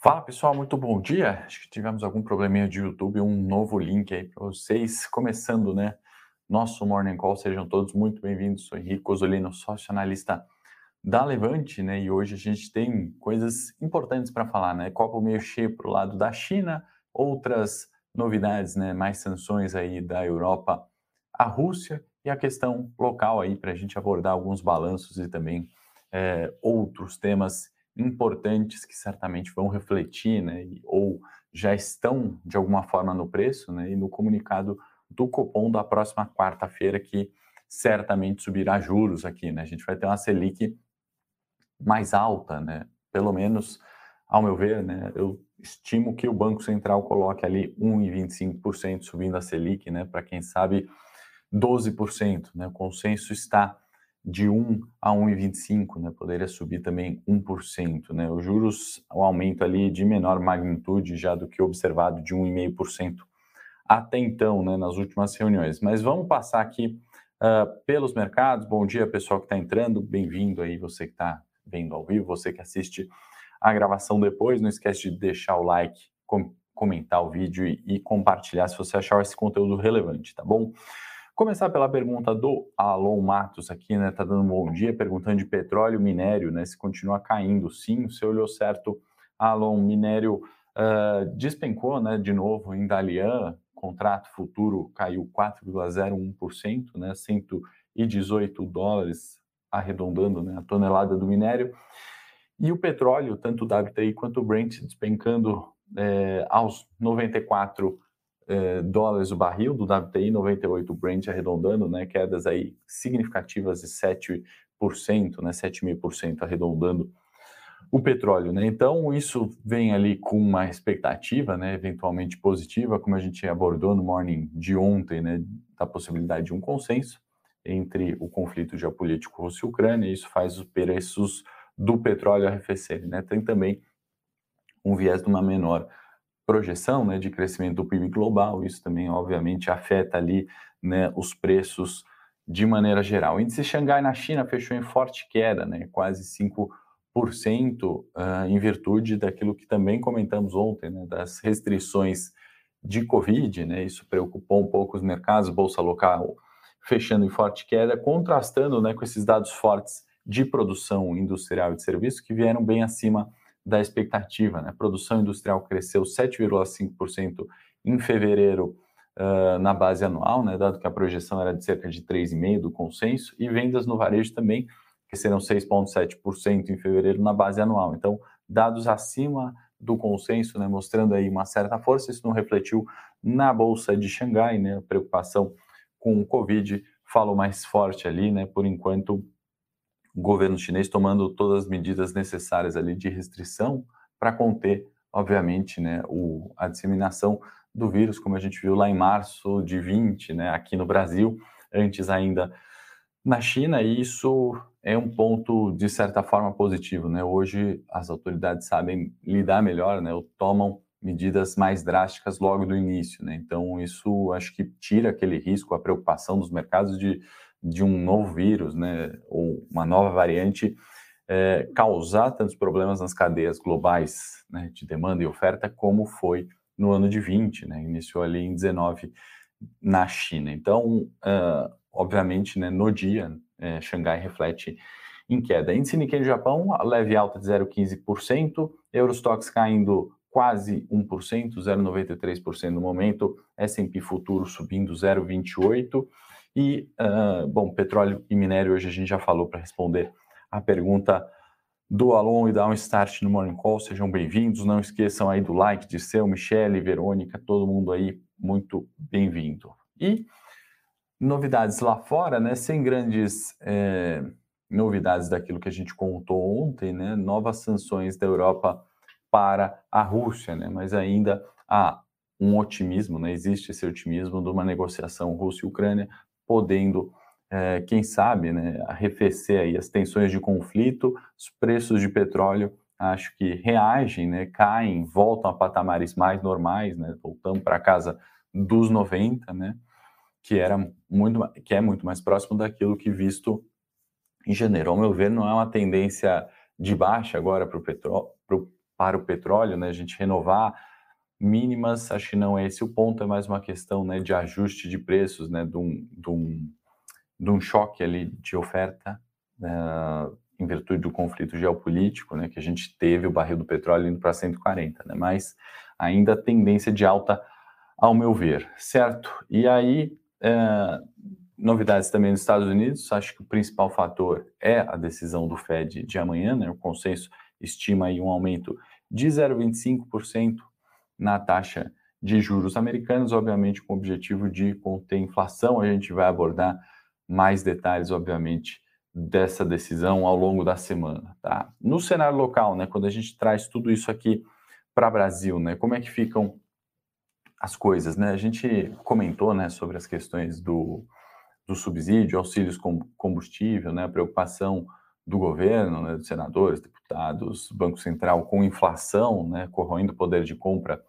Fala pessoal, muito bom dia. Acho que tivemos algum probleminha de YouTube, um novo link aí para vocês. Começando, né? Nosso Morning Call, sejam todos muito bem-vindos. Sou Henrique Osolino, sócio analista da Levante, né? E hoje a gente tem coisas importantes para falar, né? Copo meio cheio para o lado da China, outras novidades, né? Mais sanções aí da Europa à Rússia e a questão local aí para a gente abordar alguns balanços e também é, outros temas importantes que certamente vão refletir, né, ou já estão de alguma forma no preço, né, e no comunicado do Copom da próxima quarta-feira que certamente subirá juros aqui, né? A gente vai ter uma Selic mais alta, né? Pelo menos, ao meu ver, né? Eu estimo que o Banco Central coloque ali 1,25% subindo a Selic, né? Para quem sabe 12%, né? O consenso está de 1 a 1,25, né? Poderia subir também 1%, né? Os juros, o aumento ali de menor magnitude já do que observado de 1,5% até então, né, nas últimas reuniões. Mas vamos passar aqui uh, pelos mercados. Bom dia, pessoal que está entrando. Bem-vindo aí, você que está vendo ao vivo, você que assiste a gravação depois. Não esquece de deixar o like, com comentar o vídeo e, e compartilhar se você achar esse conteúdo relevante, tá bom? Começar pela pergunta do Alon Matos aqui, né? Tá dando um bom dia, perguntando de petróleo, minério, né? Se continua caindo. Sim, você olhou certo, Alon, minério uh, despencou, né? De novo em Dalian, contrato futuro caiu 4,01%, né? 118 dólares, arredondando, né? A tonelada do minério. E o petróleo, tanto o WTI quanto o Brent, despencando é, aos 94 é, dólares o barril, do WTI 98 Brent arredondando, né, quedas aí significativas de 7%, né, 7,5% arredondando o petróleo, né? Então isso vem ali com uma expectativa, né, eventualmente positiva, como a gente abordou no morning de ontem, né, da possibilidade de um consenso entre o conflito geopolítico Rússia e Ucrânia, e isso faz os preços do petróleo arrefecerem, né? Tem também um viés de uma menor projeção né, de crescimento do PIB global, isso também, obviamente, afeta ali né, os preços de maneira geral. O índice Xangai na China fechou em forte queda, né, quase 5%, uh, ah, em virtude daquilo que também comentamos ontem, né, das restrições de Covid, né, isso preocupou um pouco os mercados, bolsa local fechando em forte queda, contrastando né, com esses dados fortes de produção industrial e de serviços que vieram bem acima da expectativa. Né? Produção industrial cresceu 7,5% em fevereiro uh, na base anual, né? dado que a projeção era de cerca de 3,5% do consenso, e vendas no varejo também cresceram 6,7% em fevereiro na base anual. Então, dados acima do consenso, né, mostrando aí uma certa força, isso não refletiu na bolsa de Xangai, né, a preocupação com o Covid falou mais forte ali, né, por enquanto o governo chinês tomando todas as medidas necessárias ali de restrição para conter, obviamente, né, o, a disseminação do vírus, como a gente viu lá em março de 20, né, aqui no Brasil, antes ainda na China, e isso é um ponto de certa forma positivo, né? Hoje as autoridades sabem lidar melhor, né? Ou tomam medidas mais drásticas logo do início, né? Então isso acho que tira aquele risco, a preocupação dos mercados de de um novo vírus, né, ou uma nova variante, é, causar tantos problemas nas cadeias globais né, de demanda e oferta como foi no ano de 20, né, iniciou ali em 19 na China. Então, uh, obviamente, né, no dia, é, Xangai reflete em queda. Índice Nikkei no Japão, leve alta de 0,15%, Eurostox caindo quase 1%, 0,93% no momento, S&P Futuro subindo 0,28%, e, uh, bom, petróleo e minério, hoje a gente já falou para responder a pergunta do Alon e dar um start no Morning Call. Sejam bem-vindos. Não esqueçam aí do like de seu, Michele, Verônica, todo mundo aí, muito bem-vindo. E novidades lá fora, né? Sem grandes é, novidades daquilo que a gente contou ontem, né? Novas sanções da Europa para a Rússia, né? Mas ainda há um otimismo, né? Existe esse otimismo de uma negociação Rússia e Ucrânia podendo, é, quem sabe, né, arrefecer aí as tensões de conflito, os preços de petróleo acho que reagem, né, caem, voltam a patamares mais normais, né, voltamos para casa dos 90, né, que era muito, que é muito mais próximo daquilo que visto em janeiro. Ao meu ver, não é uma tendência de baixa agora para o petróleo, para o petróleo, né? A gente renovar mínimas, acho que não é esse o ponto, é mais uma questão né, de ajuste de preços, né, de um, de um, de um choque ali de oferta uh, em virtude do conflito geopolítico, né, que a gente teve o barril do petróleo indo para 140, né, mas ainda tendência de alta, ao meu ver, certo? E aí, uh, novidades também nos Estados Unidos, acho que o principal fator é a decisão do Fed de amanhã, né, o consenso estima aí um aumento de 0,25% na taxa de juros americanos, obviamente com o objetivo de conter inflação. A gente vai abordar mais detalhes, obviamente, dessa decisão ao longo da semana. Tá? No cenário local, né, quando a gente traz tudo isso aqui para o Brasil, né, como é que ficam as coisas? Né? A gente comentou né, sobre as questões do, do subsídio, auxílios com combustível, né, a preocupação do governo, né, dos senadores, deputados, Banco Central com inflação, né, corroendo o poder de compra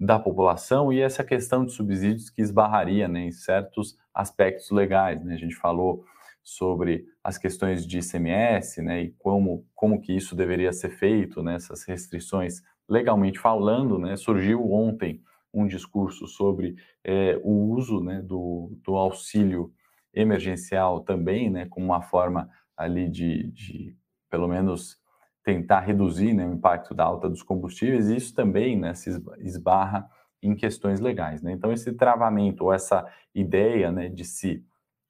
da população e essa questão de subsídios que esbarraria né, em certos aspectos legais. Né? A gente falou sobre as questões de ICMS né, e como, como que isso deveria ser feito, né, essas restrições legalmente falando. Né? Surgiu ontem um discurso sobre é, o uso né, do, do auxílio emergencial também, né, como uma forma ali de, de pelo menos tentar reduzir né, o impacto da alta dos combustíveis, e isso também né, se esbarra em questões legais. Né? Então, esse travamento ou essa ideia né, de se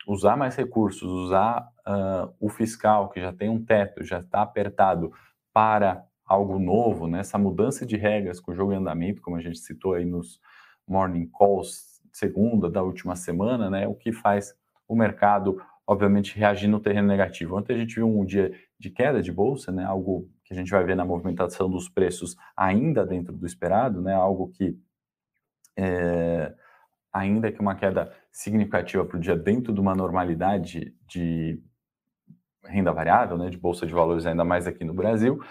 usar mais recursos, usar uh, o fiscal, que já tem um teto, já está apertado, para algo novo, né? essa mudança de regras com o jogo em andamento, como a gente citou aí nos morning calls segunda da última semana, né? o que faz o mercado obviamente, reagir no terreno negativo. Ontem a gente viu um dia de queda de bolsa, né, algo que a gente vai ver na movimentação dos preços ainda dentro do esperado, né, algo que, é, ainda que uma queda significativa para o dia dentro de uma normalidade de renda variável, né, de bolsa de valores ainda mais aqui no Brasil,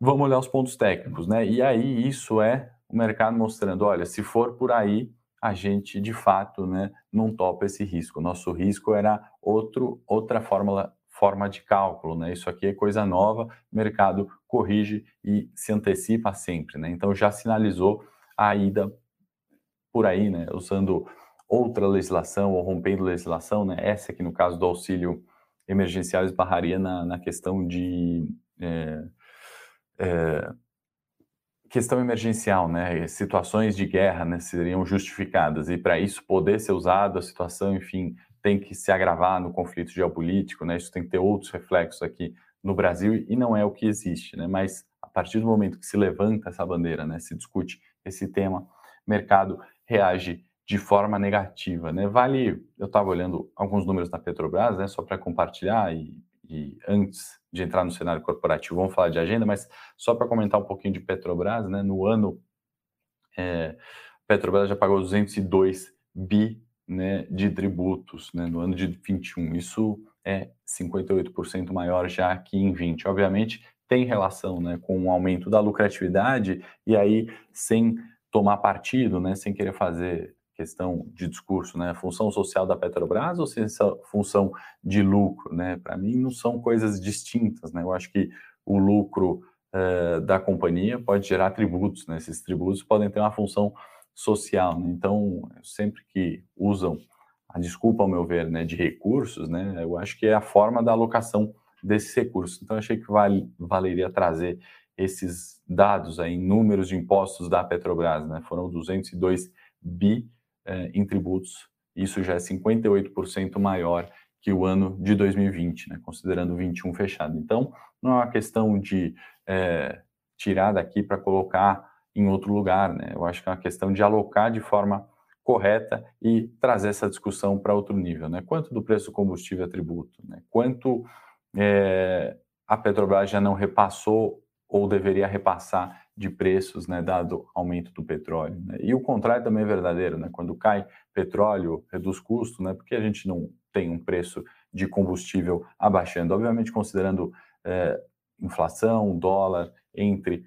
vamos olhar os pontos técnicos, né, e aí isso é o mercado mostrando, olha, se for por aí, a gente de fato né, não topa esse risco. Nosso risco era outro, outra fórmula, forma de cálculo. Né? Isso aqui é coisa nova, mercado corrige e se antecipa sempre. Né? Então já sinalizou a ida por aí, né? usando outra legislação ou rompendo legislação, né? essa aqui no caso do auxílio emergencial esbarraria na, na questão de. É, é, questão emergencial, né? Situações de guerra né, seriam justificadas e para isso poder ser usado a situação, enfim, tem que se agravar no conflito geopolítico, né? Isso tem que ter outros reflexos aqui no Brasil e não é o que existe, né? Mas a partir do momento que se levanta essa bandeira, né, se discute esse tema, o mercado reage de forma negativa, né? Vale, eu estava olhando alguns números da Petrobras, né, só para compartilhar e, e antes de entrar no cenário corporativo, vamos falar de agenda, mas só para comentar um pouquinho de Petrobras, né? No ano, é, Petrobras já pagou 202 bi né, de tributos né, no ano de 21. Isso é 58% maior já que em 20. Obviamente, tem relação né, com o aumento da lucratividade, e aí, sem tomar partido, né, sem querer fazer questão de discurso, né? Função social da Petrobras ou se essa função de lucro, né? Para mim não são coisas distintas, né? Eu acho que o lucro uh, da companhia pode gerar tributos, né? Esses tributos podem ter uma função social, né? Então, sempre que usam a desculpa, ao meu ver, né, de recursos, né? Eu acho que é a forma da alocação desses recursos. Então, achei que vale, valeria trazer esses dados aí, números de impostos da Petrobras, né? Foram 202 bi é, em tributos. Isso já é 58% maior que o ano de 2020, né, considerando o 21 fechado. Então, não é uma questão de é, tirar daqui para colocar em outro lugar, né? Eu acho que é uma questão de alocar de forma correta e trazer essa discussão para outro nível, né? Quanto do preço do combustível é tributo, né? Quanto é, a Petrobras já não repassou ou deveria repassar de preços, né, dado aumento do petróleo. Né? E o contrário também é verdadeiro, né? Quando cai petróleo, reduz custo, né? Porque a gente não tem um preço de combustível abaixando, obviamente considerando é, inflação, dólar, entre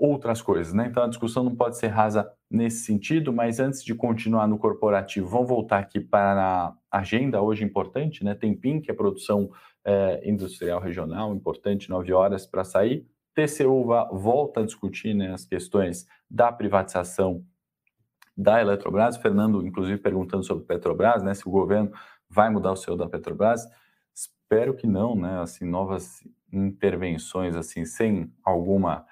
outras coisas, né? Então a discussão não pode ser rasa nesse sentido, mas antes de continuar no corporativo, vamos voltar aqui para a agenda hoje importante, né? Tem PIN, que é produção é, industrial regional, importante, nove horas para sair TCU volta a discutir né, as questões da privatização da Eletrobras. Fernando, inclusive, perguntando sobre Petrobras, né, se o governo vai mudar o seu da Petrobras. Espero que não, né? Assim, novas intervenções assim sem alguma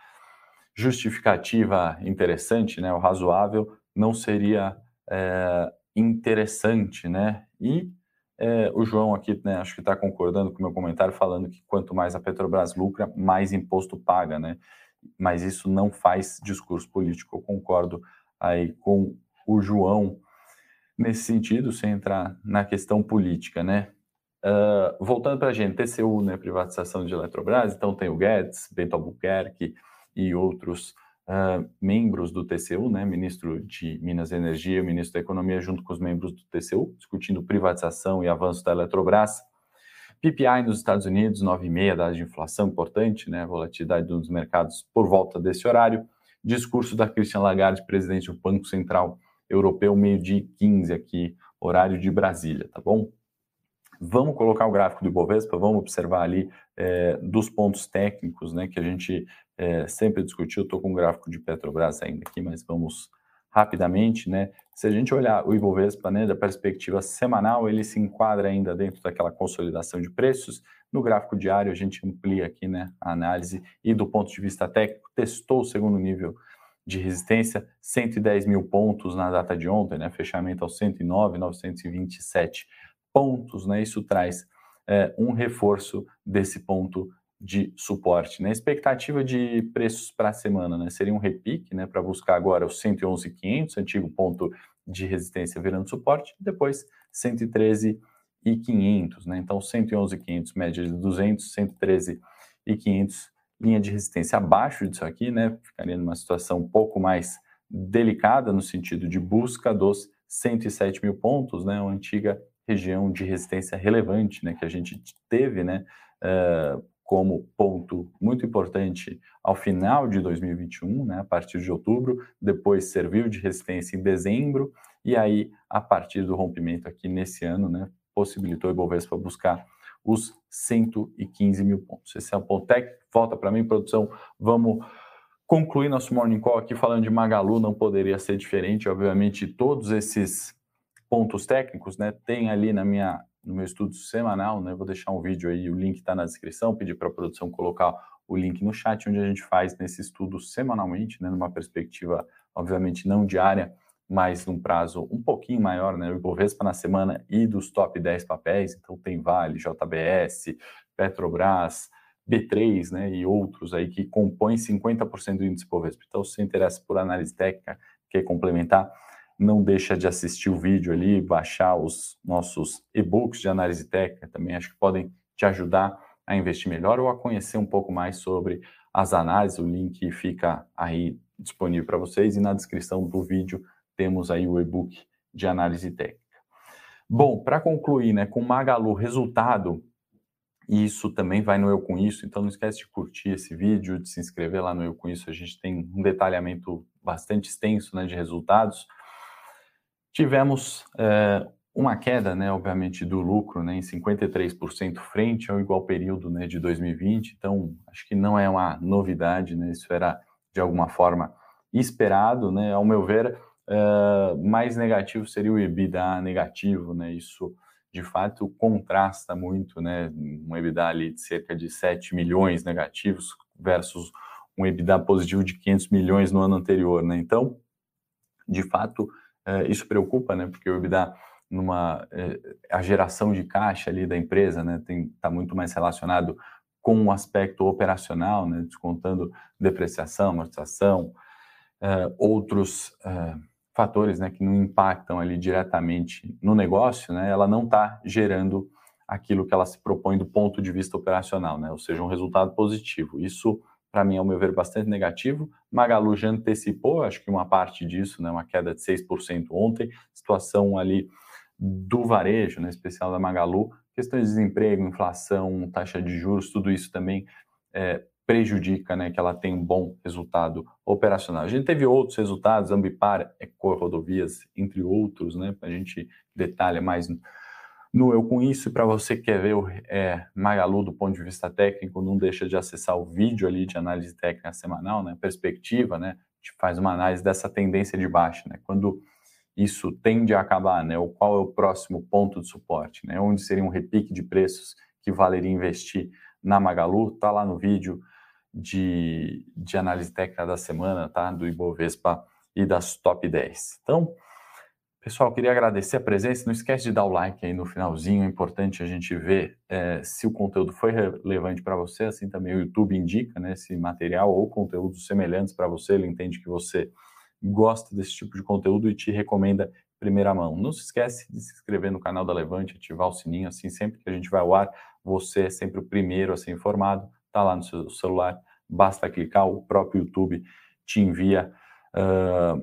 justificativa interessante, né? O razoável não seria é, interessante, né? E é, o João aqui, né, acho que está concordando com o meu comentário, falando que quanto mais a Petrobras lucra, mais imposto paga, né? Mas isso não faz discurso político. Eu concordo aí com o João nesse sentido, sem entrar na questão política, né? Uh, voltando para a gente, TCU, né, privatização de Eletrobras, então tem o Guedes, Bento Albuquerque e outros uh, membros do TCU, né, ministro de Minas e Energia, ministro da Economia, junto com os membros do TCU, discutindo privatização e avanço da Eletrobras. PPI nos Estados Unidos, 9,5, dado de inflação importante, né, volatilidade dos mercados por volta desse horário. Discurso da Christian Lagarde, presidente do Banco Central Europeu, meio-dia 15 aqui, horário de Brasília, tá bom? Vamos colocar o gráfico do Ibovespa, vamos observar ali é, dos pontos técnicos, né, que a gente é, sempre discutiu. Estou com o gráfico de Petrobras ainda aqui, mas vamos rapidamente, né? Se a gente olhar o Ibovespa, né, da perspectiva semanal, ele se enquadra ainda dentro daquela consolidação de preços. No gráfico diário, a gente amplia aqui, né, a análise e do ponto de vista técnico, testou o segundo nível de resistência, 110 mil pontos na data de ontem, né, fechamento aos 109,927 pontos, né? Isso traz é, um reforço desse ponto de suporte. Né? Expectativa de preços para a semana né? seria um repique né? para buscar agora os 111,500, antigo ponto de resistência virando suporte, depois 113,500. Né? Então, 111,500, média de 200, 113,500, linha de resistência abaixo disso aqui, né? ficaria numa situação um pouco mais delicada no sentido de busca dos 107 mil pontos, né? uma antiga região de resistência relevante, né, que a gente teve, né, uh, como ponto muito importante ao final de 2021, né, a partir de outubro, depois serviu de resistência em dezembro, e aí, a partir do rompimento aqui nesse ano, né, possibilitou o Ibovespa buscar os 115 mil pontos. Esse é o técnico. Volta para mim, produção. Vamos concluir nosso Morning Call aqui falando de Magalu, não poderia ser diferente. Obviamente, todos esses pontos técnicos, né? Tem ali na minha no meu estudo semanal, né? Vou deixar um vídeo aí, o link está na descrição, pedir para a produção colocar o link no chat, onde a gente faz nesse estudo semanalmente, né? Numa perspectiva, obviamente, não diária, mas num prazo um pouquinho maior, né? O Ibovespa na semana e dos top 10 papéis, então tem Vale, JBS, Petrobras, B3, né? E outros aí que compõem 50% do índice Ibovespa. Então, se você interessa por análise técnica, quer complementar, não deixa de assistir o vídeo ali, baixar os nossos e-books de análise técnica também, acho que podem te ajudar a investir melhor ou a conhecer um pouco mais sobre as análises. O link fica aí disponível para vocês e na descrição do vídeo temos aí o e-book de análise técnica. Bom, para concluir, né, com Magalu, resultado, e isso também vai no Eu Com Isso, então não esquece de curtir esse vídeo, de se inscrever lá no Eu Com Isso, a gente tem um detalhamento bastante extenso né, de resultados, Tivemos é, uma queda, né, obviamente, do lucro né, em 53% frente ao igual período né, de 2020, então acho que não é uma novidade, né, isso era de alguma forma esperado, né, ao meu ver, é, mais negativo seria o EBITDA negativo, né, isso de fato contrasta muito, né, um EBITDA ali de cerca de 7 milhões negativos versus um EBITDA positivo de 500 milhões no ano anterior, né, então, de fato, isso preocupa, né? Porque o EBITDA numa é, a geração de caixa ali da empresa, né, tem tá muito mais relacionado com o aspecto operacional, né, descontando depreciação, amortização, é, outros é, fatores, né, que não impactam ali diretamente no negócio, né, ela não está gerando aquilo que ela se propõe do ponto de vista operacional, né, ou seja, um resultado positivo. Isso para mim, ao meu ver, bastante negativo. Magalu já antecipou, acho que uma parte disso, né, uma queda de 6% ontem, situação ali do varejo, né, especial da Magalu, questões de desemprego, inflação, taxa de juros, tudo isso também é, prejudica né, que ela tenha um bom resultado operacional. A gente teve outros resultados, Ambipar, Ecor Rodovias, entre outros, né, a gente detalha mais no Eu Com Isso. E para você que quer ver o é, Magalu do ponto de vista técnico, não deixa de acessar o vídeo ali de análise técnica semanal, né? Perspectiva, né? A gente faz uma análise dessa tendência de baixa, né? Quando isso tende a acabar, né? Ou qual é o próximo ponto de suporte, né? Onde seria um repique de preços que valeria investir na Magalu, tá lá no vídeo de, de análise técnica da semana, tá? Do Ibovespa e das top 10. Então, pessoal, queria agradecer a presença. Não esquece de dar o like aí no finalzinho. É importante a gente ver é, se o conteúdo foi relevante para você. Assim também o YouTube indica, né? Se material ou conteúdos semelhantes para você, ele entende que você gosta desse tipo de conteúdo e te recomenda primeira mão. Não se esquece de se inscrever no canal da Levante, ativar o sininho, assim sempre que a gente vai ao ar, você é sempre o primeiro a ser informado. Tá lá no seu celular, basta clicar, o próprio YouTube te envia uh,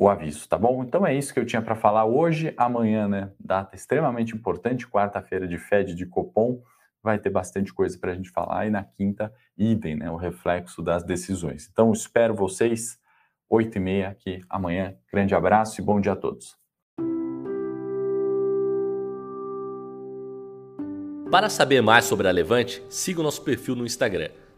o aviso, tá bom? Então é isso que eu tinha para falar hoje. Amanhã, né? Data extremamente importante, quarta-feira de Fed de Copom. Vai ter bastante coisa para a gente falar. E na quinta, idem, né? O reflexo das decisões. Então, espero vocês, 8 e meia aqui amanhã. Grande abraço e bom dia a todos. Para saber mais sobre a Levante, siga o nosso perfil no Instagram